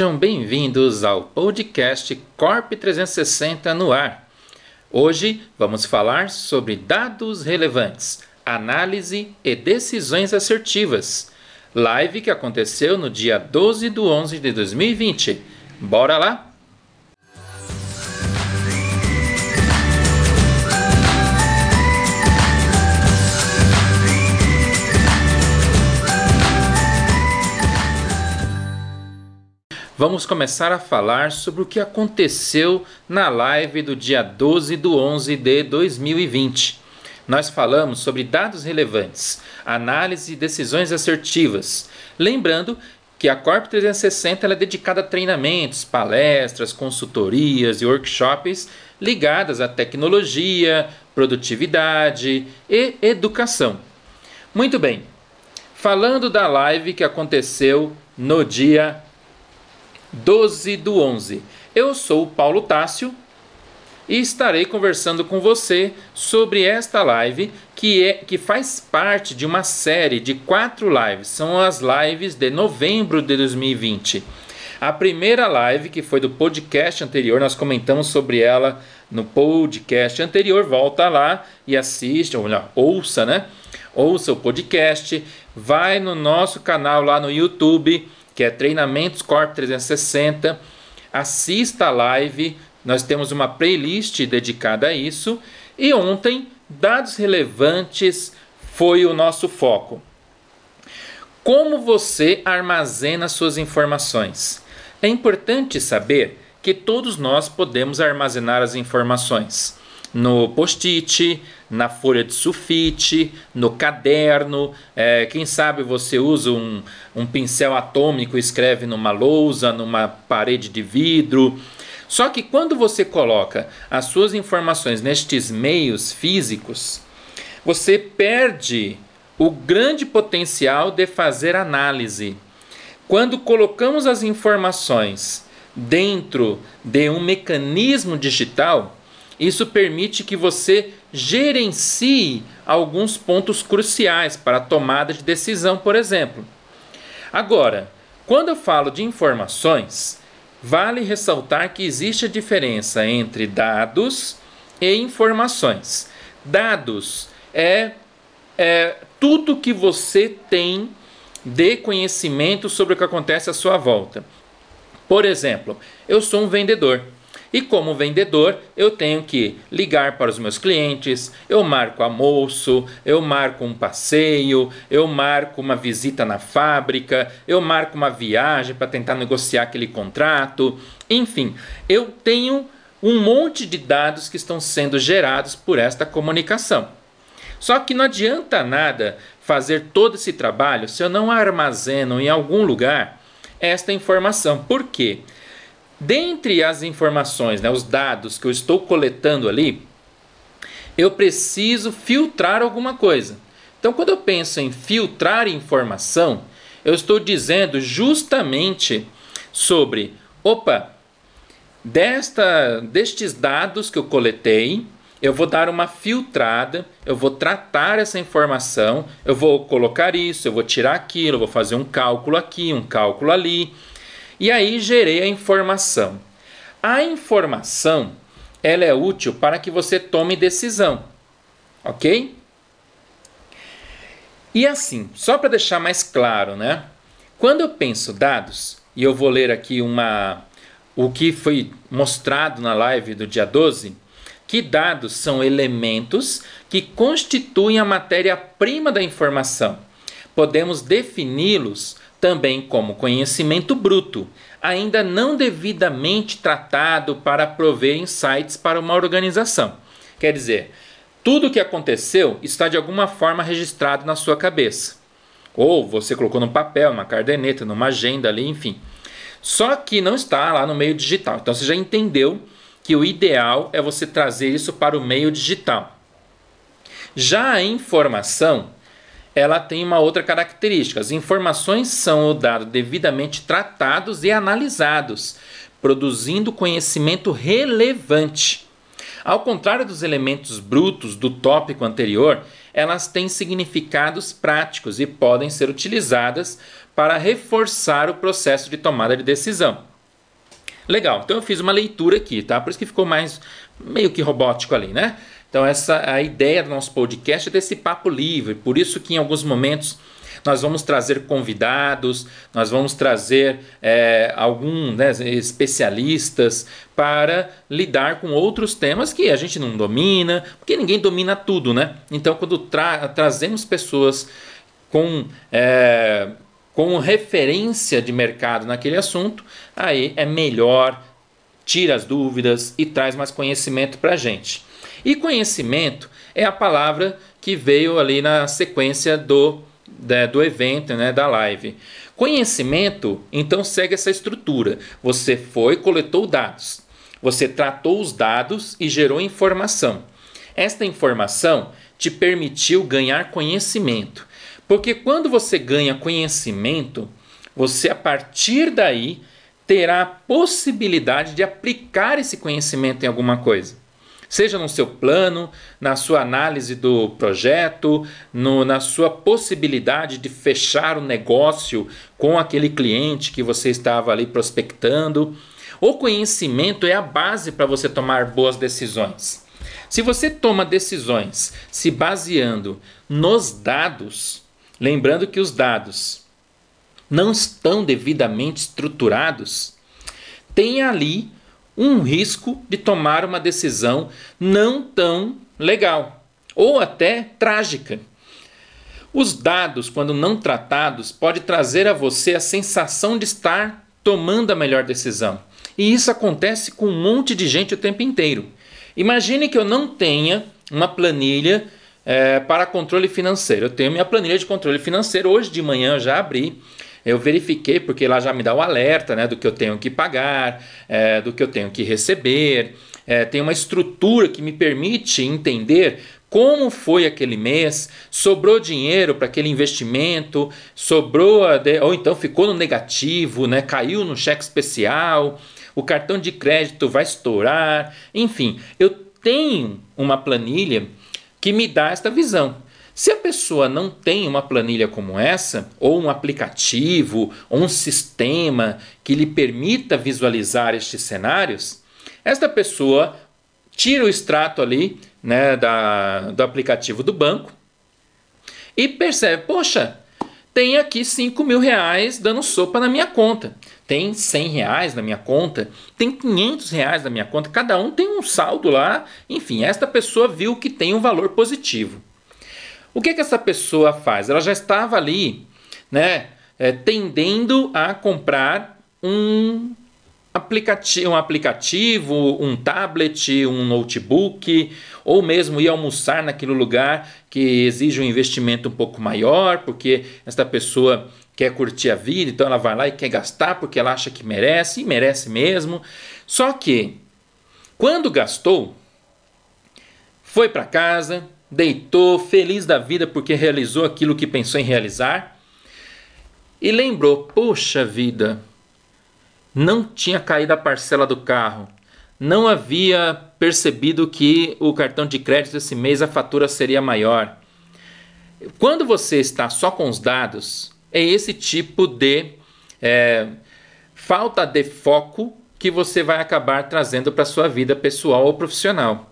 Sejam bem-vindos ao podcast Corp 360 no ar. Hoje vamos falar sobre dados relevantes, análise e decisões assertivas. Live que aconteceu no dia 12 de 11 de 2020. Bora lá? Vamos começar a falar sobre o que aconteceu na live do dia 12 de 11 de 2020. Nós falamos sobre dados relevantes, análise e decisões assertivas. Lembrando que a Corp 360 é dedicada a treinamentos, palestras, consultorias e workshops ligadas à tecnologia, produtividade e educação. Muito bem, falando da live que aconteceu no dia 12 do 11. Eu sou o Paulo Tássio e estarei conversando com você sobre esta live que, é, que faz parte de uma série de quatro lives. São as lives de novembro de 2020. A primeira live, que foi do podcast anterior, nós comentamos sobre ela no podcast anterior. Volta lá e assiste, ou melhor, ouça, né? Ouça o podcast. Vai no nosso canal lá no YouTube que é Treinamentos Corp 360. Assista a live, nós temos uma playlist dedicada a isso. E ontem, dados relevantes foi o nosso foco. Como você armazena suas informações? É importante saber que todos nós podemos armazenar as informações no post-it, na folha de sulfite, no caderno. É, quem sabe você usa um, um pincel atômico e escreve numa lousa, numa parede de vidro. Só que quando você coloca as suas informações nestes meios físicos, você perde o grande potencial de fazer análise. Quando colocamos as informações dentro de um mecanismo digital, isso permite que você gerencie alguns pontos cruciais para a tomada de decisão, por exemplo. Agora, quando eu falo de informações, vale ressaltar que existe a diferença entre dados e informações. Dados é, é tudo que você tem de conhecimento sobre o que acontece à sua volta. Por exemplo, eu sou um vendedor. E como vendedor, eu tenho que ligar para os meus clientes, eu marco almoço, eu marco um passeio, eu marco uma visita na fábrica, eu marco uma viagem para tentar negociar aquele contrato. Enfim, eu tenho um monte de dados que estão sendo gerados por esta comunicação. Só que não adianta nada fazer todo esse trabalho se eu não armazeno em algum lugar esta informação. Por quê? Dentre as informações, né, os dados que eu estou coletando ali, eu preciso filtrar alguma coisa. Então, quando eu penso em filtrar informação, eu estou dizendo justamente sobre, opa, desta, destes dados que eu coletei, eu vou dar uma filtrada, eu vou tratar essa informação, eu vou colocar isso, eu vou tirar aquilo, eu vou fazer um cálculo aqui, um cálculo ali. E aí gerei a informação. A informação ela é útil para que você tome decisão, ok? E assim, só para deixar mais claro, né? Quando eu penso dados, e eu vou ler aqui uma o que foi mostrado na live do dia 12, que dados são elementos que constituem a matéria-prima da informação. Podemos defini-los também como conhecimento bruto, ainda não devidamente tratado para prover insights para uma organização. Quer dizer, tudo o que aconteceu está de alguma forma registrado na sua cabeça. Ou você colocou no papel, numa caderneta, numa agenda ali, enfim. Só que não está lá no meio digital. Então você já entendeu que o ideal é você trazer isso para o meio digital. Já a informação ela tem uma outra característica. As informações são o dado devidamente tratados e analisados, produzindo conhecimento relevante. Ao contrário dos elementos brutos do tópico anterior, elas têm significados práticos e podem ser utilizadas para reforçar o processo de tomada de decisão. Legal, então eu fiz uma leitura aqui, tá? Por isso que ficou mais meio que robótico ali, né? Então essa a ideia do nosso podcast é desse papo livre, por isso que em alguns momentos nós vamos trazer convidados, nós vamos trazer é, alguns né, especialistas para lidar com outros temas que a gente não domina, porque ninguém domina tudo, né? Então, quando tra trazemos pessoas com, é, com referência de mercado naquele assunto, aí é melhor, tira as dúvidas e traz mais conhecimento para a gente. E conhecimento é a palavra que veio ali na sequência do da, do evento, né, da live. Conhecimento, então, segue essa estrutura. Você foi, coletou dados. Você tratou os dados e gerou informação. Esta informação te permitiu ganhar conhecimento. Porque quando você ganha conhecimento, você a partir daí terá a possibilidade de aplicar esse conhecimento em alguma coisa seja no seu plano, na sua análise do projeto, no, na sua possibilidade de fechar o negócio com aquele cliente que você estava ali prospectando. O conhecimento é a base para você tomar boas decisões. Se você toma decisões se baseando nos dados, lembrando que os dados não estão devidamente estruturados, tem ali um risco de tomar uma decisão não tão legal ou até trágica. Os dados, quando não tratados, pode trazer a você a sensação de estar tomando a melhor decisão. E isso acontece com um monte de gente o tempo inteiro. Imagine que eu não tenha uma planilha é, para controle financeiro. Eu tenho minha planilha de controle financeiro. Hoje de manhã eu já abri eu verifiquei, porque lá já me dá o alerta né, do que eu tenho que pagar, é, do que eu tenho que receber. É, tem uma estrutura que me permite entender como foi aquele mês, sobrou dinheiro para aquele investimento, sobrou ou então ficou no negativo, né, caiu no cheque especial, o cartão de crédito vai estourar, enfim, eu tenho uma planilha que me dá esta visão. Se a pessoa não tem uma planilha como essa, ou um aplicativo, ou um sistema que lhe permita visualizar estes cenários, esta pessoa tira o extrato ali né, da, do aplicativo do banco e percebe: poxa, tem aqui 5 mil reais dando sopa na minha conta. Tem 100 reais na minha conta, tem 500 reais na minha conta, cada um tem um saldo lá. Enfim, esta pessoa viu que tem um valor positivo. O que, que essa pessoa faz? Ela já estava ali, né, é, tendendo a comprar um aplicativo, um aplicativo, um tablet, um notebook, ou mesmo ir almoçar naquele lugar que exige um investimento um pouco maior, porque esta pessoa quer curtir a vida, então ela vai lá e quer gastar porque ela acha que merece, e merece mesmo. Só que quando gastou, foi para casa, deitou feliz da vida porque realizou aquilo que pensou em realizar e lembrou: poxa vida, não tinha caído a parcela do carro, não havia percebido que o cartão de crédito esse mês a fatura seria maior. Quando você está só com os dados, é esse tipo de é, falta de foco que você vai acabar trazendo para sua vida pessoal ou profissional.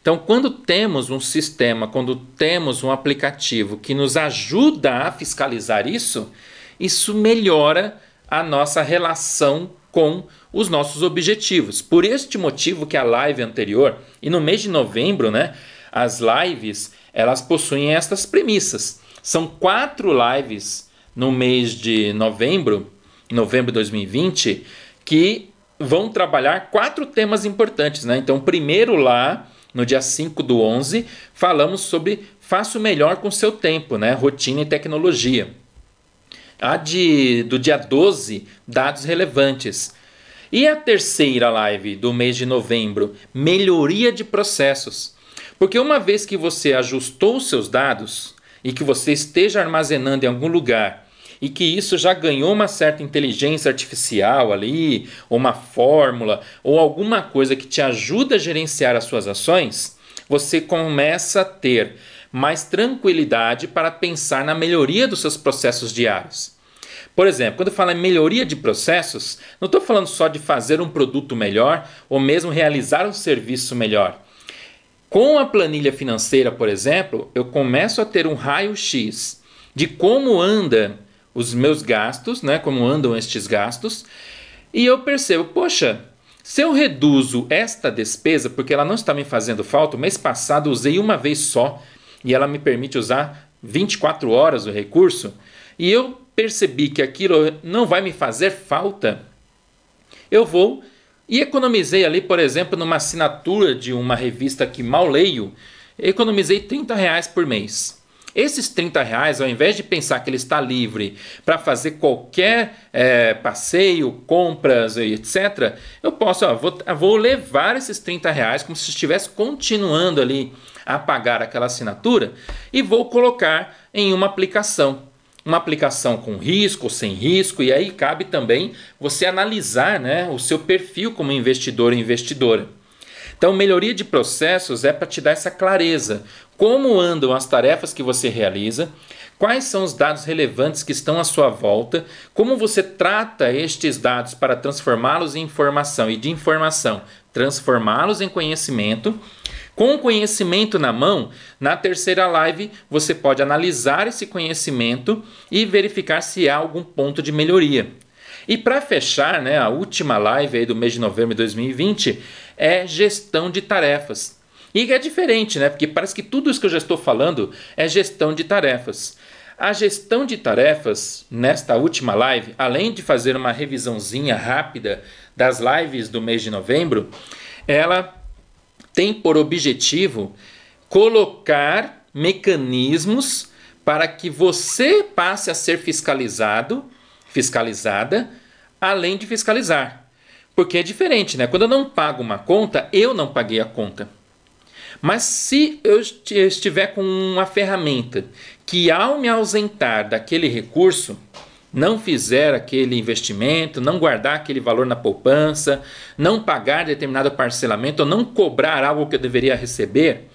Então, quando temos um sistema, quando temos um aplicativo que nos ajuda a fiscalizar isso, isso melhora a nossa relação com os nossos objetivos. Por este motivo que a live anterior e no mês de novembro, né, as lives elas possuem estas premissas. São quatro lives no mês de novembro, novembro de 2020, que vão trabalhar quatro temas importantes, né? Então, primeiro lá no dia 5 do 11, falamos sobre faça o melhor com seu tempo, né? rotina e tecnologia. A de, do dia 12, dados relevantes. E a terceira live do mês de novembro, melhoria de processos. Porque uma vez que você ajustou seus dados e que você esteja armazenando em algum lugar e que isso já ganhou uma certa inteligência artificial ali, uma fórmula, ou alguma coisa que te ajuda a gerenciar as suas ações, você começa a ter mais tranquilidade para pensar na melhoria dos seus processos diários. Por exemplo, quando eu falo em melhoria de processos, não estou falando só de fazer um produto melhor ou mesmo realizar um serviço melhor. Com a planilha financeira, por exemplo, eu começo a ter um raio-x de como anda os meus gastos, né, como andam estes gastos, e eu percebo, poxa, se eu reduzo esta despesa, porque ela não está me fazendo falta, o mês passado usei uma vez só e ela me permite usar 24 horas o recurso, e eu percebi que aquilo não vai me fazer falta, eu vou e economizei ali, por exemplo, numa assinatura de uma revista que mal leio, economizei 30 reais por mês. Esses 30 reais, ao invés de pensar que ele está livre para fazer qualquer é, passeio, compras e etc., eu posso, ó, vou, vou levar esses 30 reais como se estivesse continuando ali a pagar aquela assinatura e vou colocar em uma aplicação uma aplicação com risco ou sem risco, e aí cabe também você analisar né, o seu perfil como investidor e investidora. Então, melhoria de processos é para te dar essa clareza. Como andam as tarefas que você realiza, quais são os dados relevantes que estão à sua volta, como você trata estes dados para transformá-los em informação e de informação transformá-los em conhecimento com conhecimento na mão, na terceira live você pode analisar esse conhecimento e verificar se há algum ponto de melhoria. E para fechar, né, a última live aí do mês de novembro de 2020 é gestão de tarefas. E é diferente, né? Porque parece que tudo isso que eu já estou falando é gestão de tarefas. A gestão de tarefas, nesta última live, além de fazer uma revisãozinha rápida das lives do mês de novembro, ela tem por objetivo colocar mecanismos para que você passe a ser fiscalizado, fiscalizada, além de fiscalizar. Porque é diferente, né? Quando eu não pago uma conta, eu não paguei a conta. Mas se eu estiver com uma ferramenta que, ao me ausentar daquele recurso, não fizer aquele investimento, não guardar aquele valor na poupança, não pagar determinado parcelamento ou não cobrar algo que eu deveria receber,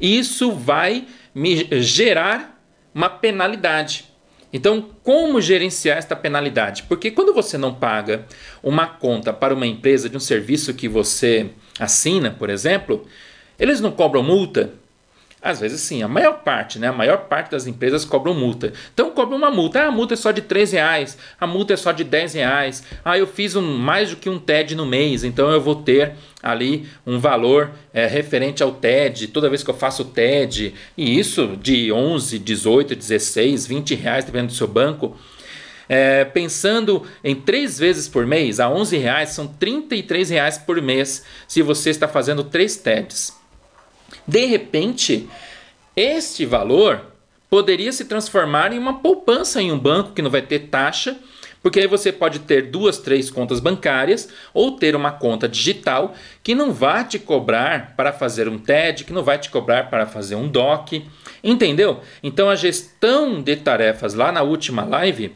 isso vai me gerar uma penalidade. Então, como gerenciar esta penalidade? Porque quando você não paga uma conta para uma empresa de um serviço que você assina, por exemplo, eles não cobram multa, às vezes sim, a maior parte, né? A maior parte das empresas cobram multa. Então cobra uma multa. Ah, a multa é só de 3 reais, a multa é só de 10 reais. Ah, eu fiz um, mais do que um TED no mês, então eu vou ter ali um valor é, referente ao TED, toda vez que eu faço TED, e isso de 11, 18, 16, 20 reais, dependendo do seu banco. É, pensando em três vezes por mês, a 11 reais são 33 reais por mês se você está fazendo três TEDs. De repente, este valor poderia se transformar em uma poupança em um banco que não vai ter taxa, porque aí você pode ter duas, três contas bancárias ou ter uma conta digital que não vai te cobrar para fazer um TED, que não vai te cobrar para fazer um DOC. Entendeu? Então a gestão de tarefas lá na última live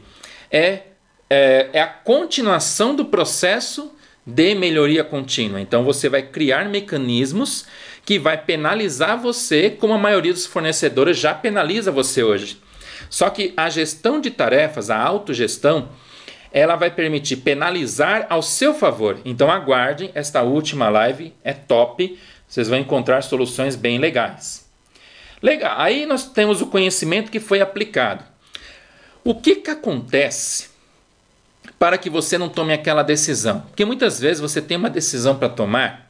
é, é, é a continuação do processo de melhoria contínua. Então você vai criar mecanismos que vai penalizar você, como a maioria dos fornecedores já penaliza você hoje. Só que a gestão de tarefas, a autogestão, ela vai permitir penalizar ao seu favor. Então aguardem, esta última live é top, vocês vão encontrar soluções bem legais. Legal, aí nós temos o conhecimento que foi aplicado. O que, que acontece para que você não tome aquela decisão? Porque muitas vezes você tem uma decisão para tomar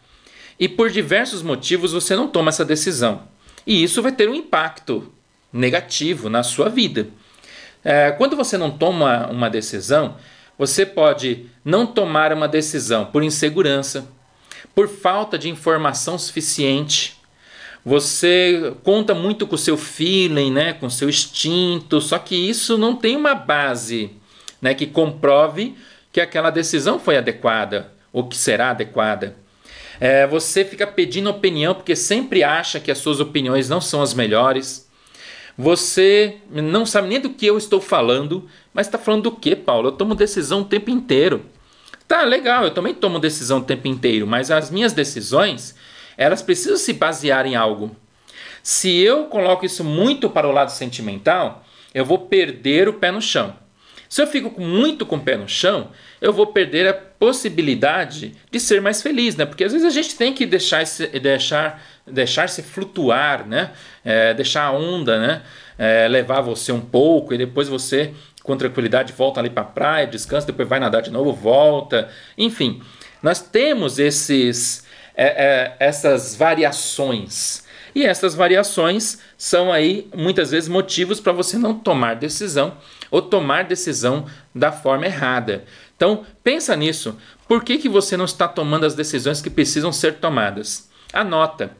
e por diversos motivos você não toma essa decisão. E isso vai ter um impacto negativo na sua vida. É, quando você não toma uma decisão, você pode não tomar uma decisão por insegurança, por falta de informação suficiente. Você conta muito com o seu feeling, né, com o seu instinto, só que isso não tem uma base né, que comprove que aquela decisão foi adequada ou que será adequada. É, você fica pedindo opinião porque sempre acha que as suas opiniões não são as melhores. Você não sabe nem do que eu estou falando, mas está falando do que, Paulo? Eu tomo decisão o tempo inteiro. Tá, legal, eu também tomo decisão o tempo inteiro, mas as minhas decisões, elas precisam se basear em algo. Se eu coloco isso muito para o lado sentimental, eu vou perder o pé no chão. Se eu fico muito com o pé no chão, eu vou perder a possibilidade de ser mais feliz, né? Porque às vezes a gente tem que deixar se, deixar, deixar se flutuar, né? É, deixar a onda, né? É, levar você um pouco e depois você com tranquilidade volta ali para a praia, descansa, depois vai nadar de novo, volta, enfim. Nós temos esses, é, é, essas variações. E essas variações são aí muitas vezes motivos para você não tomar decisão ou tomar decisão da forma errada. Então, pensa nisso. Por que, que você não está tomando as decisões que precisam ser tomadas? Anota.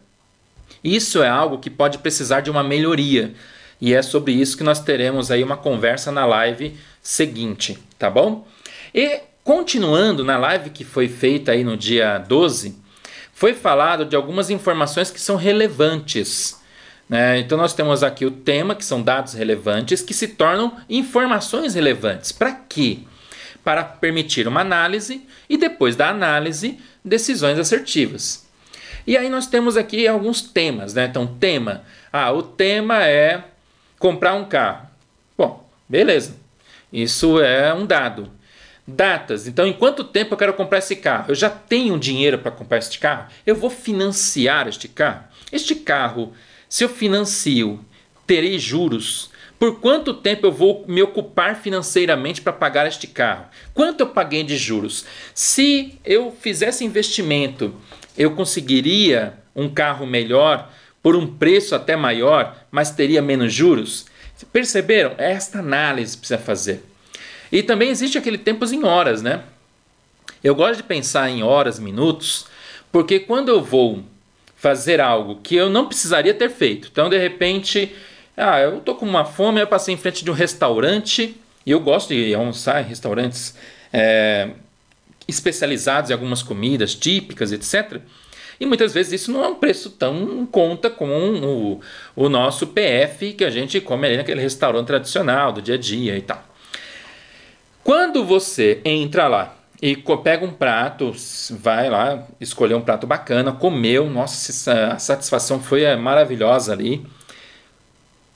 Isso é algo que pode precisar de uma melhoria. E é sobre isso que nós teremos aí uma conversa na live seguinte, tá bom? E continuando na live que foi feita aí no dia 12, foi falado de algumas informações que são relevantes. Né? Então nós temos aqui o tema, que são dados relevantes, que se tornam informações relevantes. Para quê? Para permitir uma análise e depois da análise, decisões assertivas. E aí nós temos aqui alguns temas, né? Então, tema. Ah, o tema é comprar um carro. Bom, beleza. Isso é um dado. Datas. Então, em quanto tempo eu quero comprar esse carro? Eu já tenho dinheiro para comprar este carro? Eu vou financiar este carro? Este carro, se eu financio, terei juros? Por quanto tempo eu vou me ocupar financeiramente para pagar este carro? Quanto eu paguei de juros? Se eu fizesse investimento, eu conseguiria um carro melhor por um preço até maior, mas teria menos juros? Perceberam? É esta análise precisa fazer. E também existe aquele tempos em horas, né? Eu gosto de pensar em horas, minutos, porque quando eu vou fazer algo que eu não precisaria ter feito, então de repente, ah, eu tô com uma fome, eu passei em frente de um restaurante e eu gosto de almoçar em restaurantes é, especializados em algumas comidas típicas, etc. E muitas vezes isso não é um preço tão conta como o, o nosso PF que a gente come ali naquele restaurante tradicional do dia a dia e tal. Quando você entra lá e pega um prato, vai lá escolher um prato bacana, comeu, nossa, a satisfação foi é, maravilhosa ali.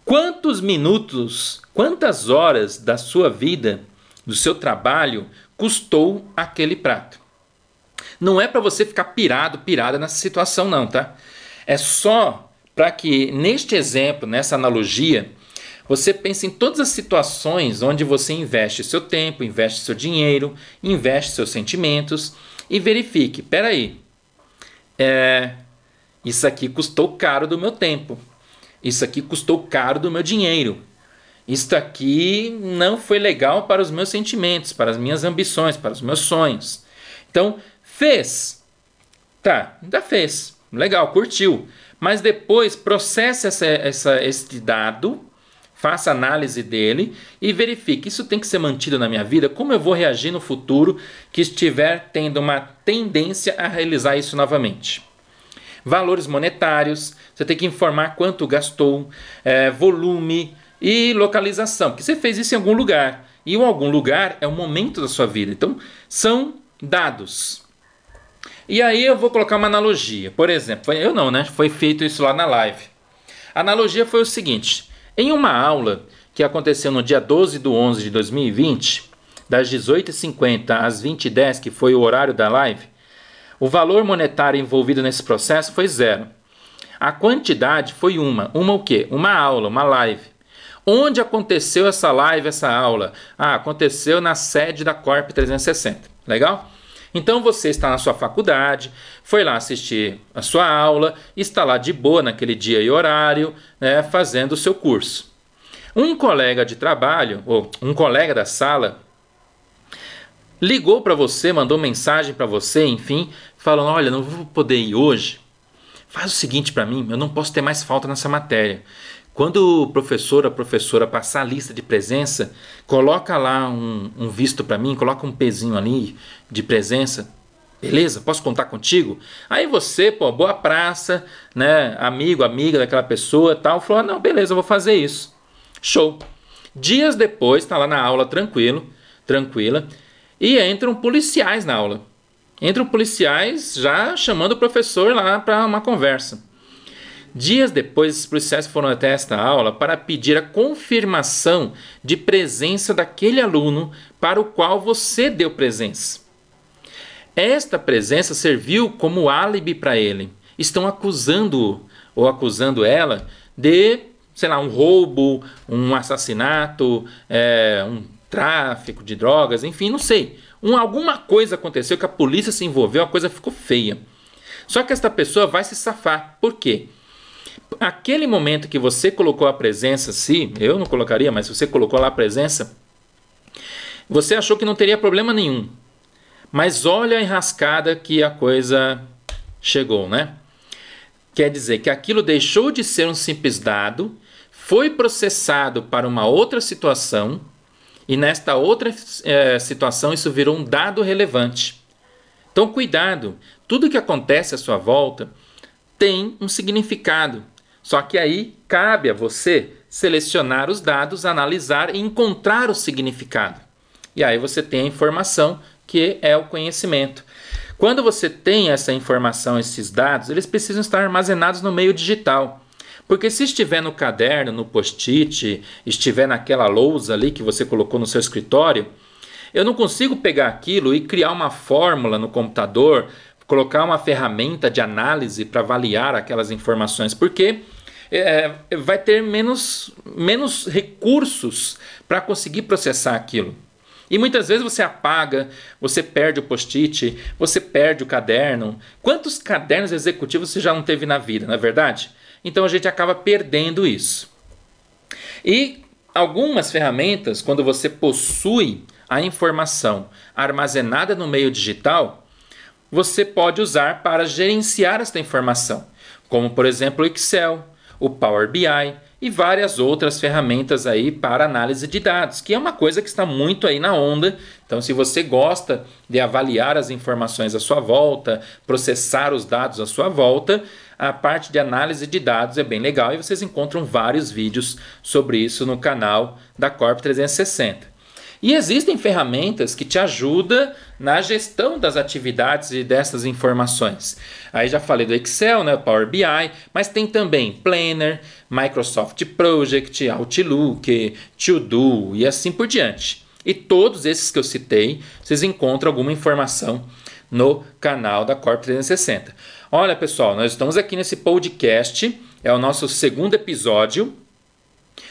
Quantos minutos, quantas horas da sua vida, do seu trabalho, custou aquele prato? Não é para você ficar pirado, pirada nessa situação, não, tá? É só para que, neste exemplo, nessa analogia, você pense em todas as situações onde você investe seu tempo, investe seu dinheiro, investe seus sentimentos e verifique: peraí, é, isso aqui custou caro do meu tempo, isso aqui custou caro do meu dinheiro, isso aqui não foi legal para os meus sentimentos, para as minhas ambições, para os meus sonhos. Então, Fez. Tá, ainda fez. Legal, curtiu. Mas depois processe essa, essa, esse dado, faça análise dele e verifique: isso tem que ser mantido na minha vida? Como eu vou reagir no futuro que estiver tendo uma tendência a realizar isso novamente? Valores monetários, você tem que informar quanto gastou, é, volume e localização, porque você fez isso em algum lugar. E em algum lugar é o momento da sua vida. Então, são dados. E aí eu vou colocar uma analogia. Por exemplo, eu não, né? Foi feito isso lá na live. A analogia foi o seguinte: em uma aula que aconteceu no dia 12 de 11 de 2020, das 18h50 às 20h10, que foi o horário da live, o valor monetário envolvido nesse processo foi zero. A quantidade foi uma. Uma o quê? Uma aula, uma live. Onde aconteceu essa live, essa aula? Ah, aconteceu na sede da Corp 360. Legal? Então você está na sua faculdade, foi lá assistir a sua aula, está lá de boa naquele dia e horário, né, fazendo o seu curso. Um colega de trabalho, ou um colega da sala, ligou para você, mandou mensagem para você, enfim, falando: Olha, não vou poder ir hoje. Faz o seguinte para mim, eu não posso ter mais falta nessa matéria. Quando o professor, a professora passar a lista de presença, coloca lá um, um visto para mim, coloca um pezinho ali de presença. Beleza? Posso contar contigo? Aí você, pô, boa praça, né? Amigo, amiga daquela pessoa tal, falou: ah, não, beleza, vou fazer isso. Show. Dias depois, tá lá na aula tranquilo, tranquila, e entram policiais na aula. Entram policiais já chamando o professor lá para uma conversa. Dias depois, os policiais foram até esta aula para pedir a confirmação de presença daquele aluno para o qual você deu presença. Esta presença serviu como álibi para ele. Estão acusando-o ou acusando ela de, sei lá, um roubo, um assassinato, é, um tráfico de drogas, enfim, não sei. Um, alguma coisa aconteceu que a polícia se envolveu, a coisa ficou feia. Só que esta pessoa vai se safar. Por quê? Aquele momento que você colocou a presença, se eu não colocaria, mas você colocou lá a presença, você achou que não teria problema nenhum. Mas olha a enrascada que a coisa chegou, né? Quer dizer que aquilo deixou de ser um simples dado, foi processado para uma outra situação, e nesta outra é, situação isso virou um dado relevante. Então, cuidado, tudo que acontece à sua volta tem um significado. Só que aí cabe a você selecionar os dados, analisar e encontrar o significado. E aí você tem a informação que é o conhecimento. Quando você tem essa informação, esses dados, eles precisam estar armazenados no meio digital. Porque se estiver no caderno, no post-it, estiver naquela lousa ali que você colocou no seu escritório, eu não consigo pegar aquilo e criar uma fórmula no computador, colocar uma ferramenta de análise para avaliar aquelas informações, porque é, vai ter menos, menos recursos para conseguir processar aquilo. E muitas vezes você apaga, você perde o post-it, você perde o caderno. Quantos cadernos executivos você já não teve na vida, não é verdade? Então a gente acaba perdendo isso. E algumas ferramentas, quando você possui a informação armazenada no meio digital, você pode usar para gerenciar esta informação, como por exemplo o Excel, o Power BI e várias outras ferramentas aí para análise de dados, que é uma coisa que está muito aí na onda. Então, se você gosta de avaliar as informações à sua volta, processar os dados à sua volta, a parte de análise de dados é bem legal e vocês encontram vários vídeos sobre isso no canal da Corp 360. E existem ferramentas que te ajudam na gestão das atividades e dessas informações. Aí já falei do Excel, né, Power BI, mas tem também Planner, Microsoft Project, Outlook, To-Do e assim por diante. E todos esses que eu citei, vocês encontram alguma informação no canal da Corp 360. Olha, pessoal, nós estamos aqui nesse podcast, é o nosso segundo episódio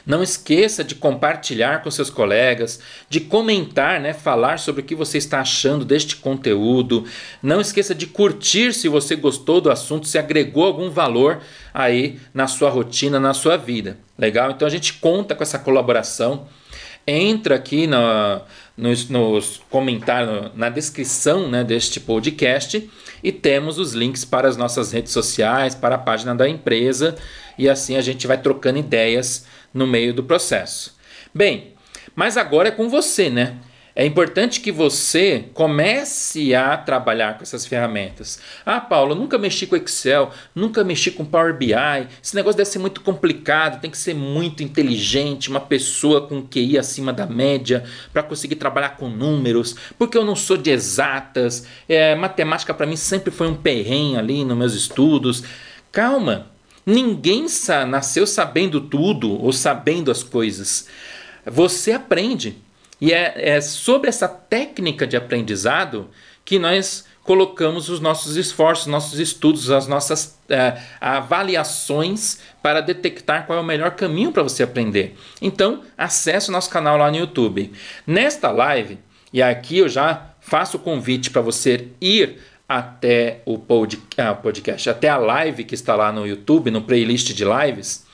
não esqueça de compartilhar com seus colegas, de comentar, né, falar sobre o que você está achando deste conteúdo. Não esqueça de curtir se você gostou do assunto, se agregou algum valor aí na sua rotina, na sua vida. Legal? Então a gente conta com essa colaboração. Entra aqui no, nos, nos comentários, na descrição né, deste podcast e temos os links para as nossas redes sociais, para a página da empresa e assim a gente vai trocando ideias no meio do processo. Bem, mas agora é com você, né? É importante que você comece a trabalhar com essas ferramentas. Ah, Paulo, nunca mexi com Excel, nunca mexi com Power BI. Esse negócio deve ser muito complicado, tem que ser muito inteligente, uma pessoa com QI acima da média para conseguir trabalhar com números, porque eu não sou de exatas. É, matemática para mim sempre foi um perrenho ali nos meus estudos. Calma, Ninguém nasceu sabendo tudo ou sabendo as coisas. Você aprende. E é, é sobre essa técnica de aprendizado que nós colocamos os nossos esforços, nossos estudos, as nossas é, avaliações para detectar qual é o melhor caminho para você aprender. Então, acesse o nosso canal lá no YouTube. Nesta live, e aqui eu já faço o convite para você ir até o ah, podcast, até a live que está lá no YouTube, no playlist de lives,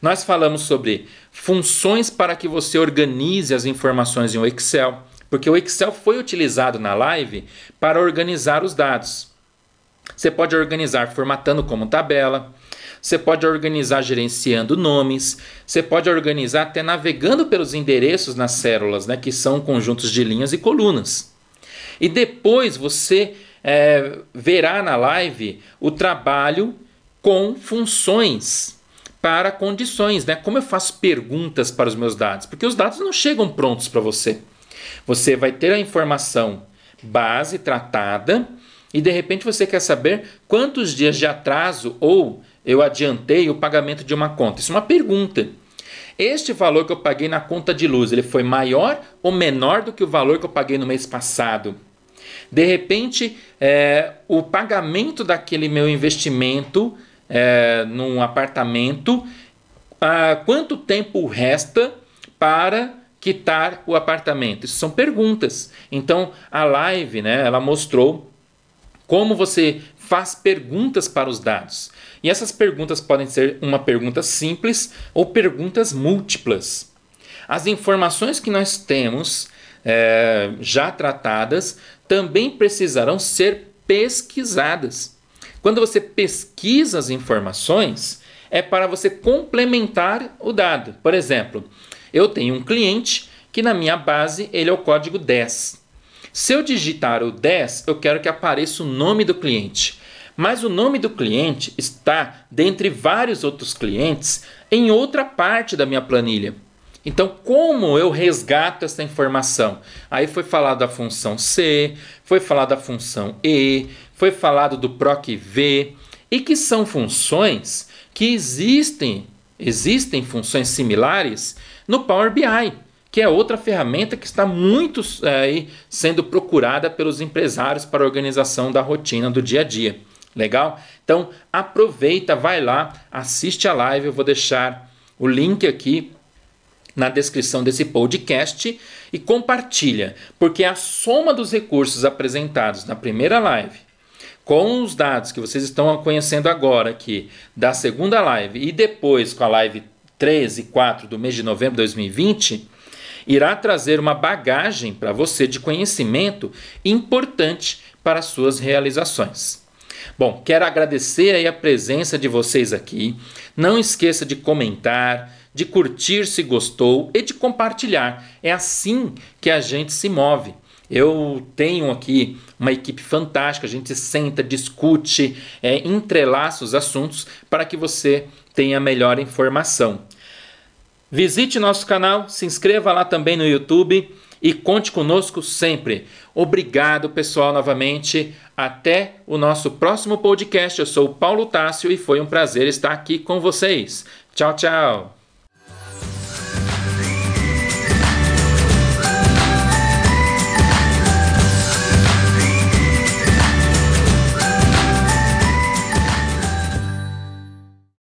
nós falamos sobre funções para que você organize as informações em um Excel, porque o Excel foi utilizado na live para organizar os dados. Você pode organizar formatando como tabela, você pode organizar gerenciando nomes, você pode organizar até navegando pelos endereços nas células, né, que são conjuntos de linhas e colunas. E depois você é, verá na live o trabalho com funções para condições, né? Como eu faço perguntas para os meus dados? Porque os dados não chegam prontos para você. Você vai ter a informação base tratada e de repente você quer saber quantos dias de atraso ou eu adiantei o pagamento de uma conta? Isso é uma pergunta. Este valor que eu paguei na conta de luz, ele foi maior ou menor do que o valor que eu paguei no mês passado? De repente, é, o pagamento daquele meu investimento é, num apartamento, ah, quanto tempo resta para quitar o apartamento? Isso são perguntas. Então, a live, né, ela mostrou como você faz perguntas para os dados. E essas perguntas podem ser uma pergunta simples ou perguntas múltiplas. As informações que nós temos é, já tratadas também precisarão ser pesquisadas. Quando você pesquisa as informações, é para você complementar o dado. Por exemplo, eu tenho um cliente que na minha base ele é o código 10. Se eu digitar o 10, eu quero que apareça o nome do cliente. Mas o nome do cliente está dentre vários outros clientes em outra parte da minha planilha. Então, como eu resgato essa informação? Aí foi falado da função C, foi falado da função E, foi falado do PROC V, e que são funções que existem, existem funções similares no Power BI que é outra ferramenta que está muito é, aí sendo procurada pelos empresários para a organização da rotina do dia a dia. Legal? Então aproveita, vai lá, assiste a live. Eu vou deixar o link aqui na descrição desse podcast e compartilha, porque a soma dos recursos apresentados na primeira live com os dados que vocês estão conhecendo agora aqui da segunda live e depois com a live 3 e 4 do mês de novembro de 2020, irá trazer uma bagagem para você de conhecimento importante para as suas realizações. Bom, quero agradecer aí a presença de vocês aqui. Não esqueça de comentar, de curtir se gostou e de compartilhar. É assim que a gente se move. Eu tenho aqui uma equipe fantástica, a gente senta, discute, é, entrelaça os assuntos para que você tenha melhor informação. Visite nosso canal, se inscreva lá também no YouTube e conte conosco sempre. Obrigado, pessoal, novamente. Até o nosso próximo podcast. Eu sou o Paulo Tássio e foi um prazer estar aqui com vocês. Tchau, tchau.